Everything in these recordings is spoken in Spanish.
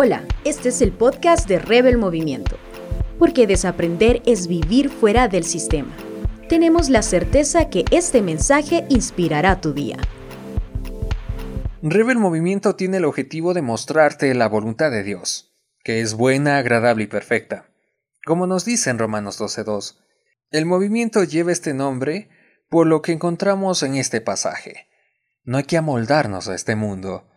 Hola, este es el podcast de Rebel Movimiento, porque desaprender es vivir fuera del sistema. Tenemos la certeza que este mensaje inspirará tu día. Rebel Movimiento tiene el objetivo de mostrarte la voluntad de Dios, que es buena, agradable y perfecta. Como nos dice en Romanos 12.2, el movimiento lleva este nombre por lo que encontramos en este pasaje. No hay que amoldarnos a este mundo,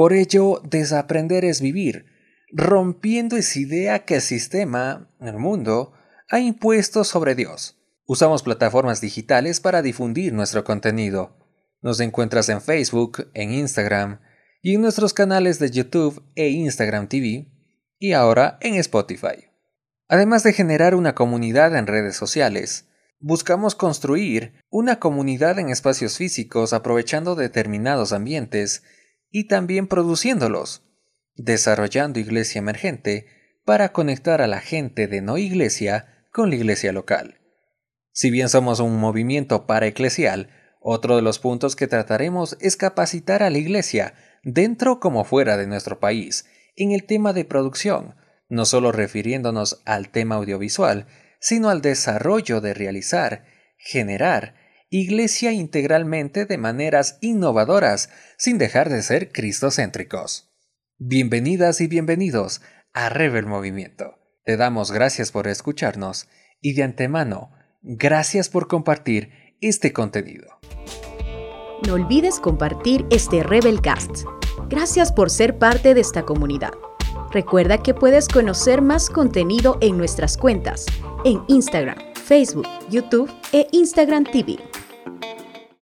por ello, desaprender es vivir, rompiendo esa idea que el sistema, el mundo, ha impuesto sobre Dios. Usamos plataformas digitales para difundir nuestro contenido. Nos encuentras en Facebook, en Instagram y en nuestros canales de YouTube e Instagram TV y ahora en Spotify. Además de generar una comunidad en redes sociales, buscamos construir una comunidad en espacios físicos aprovechando determinados ambientes y también produciéndolos, desarrollando iglesia emergente para conectar a la gente de no iglesia con la iglesia local. Si bien somos un movimiento para eclesial, otro de los puntos que trataremos es capacitar a la iglesia, dentro como fuera de nuestro país, en el tema de producción, no solo refiriéndonos al tema audiovisual, sino al desarrollo de realizar, generar iglesia integralmente de maneras innovadoras, sin dejar de ser cristocéntricos. Bienvenidas y bienvenidos a Rebel Movimiento. Te damos gracias por escucharnos y de antemano, gracias por compartir este contenido. No olvides compartir este Rebelcast. Gracias por ser parte de esta comunidad. Recuerda que puedes conocer más contenido en nuestras cuentas, en Instagram, Facebook, YouTube e Instagram TV.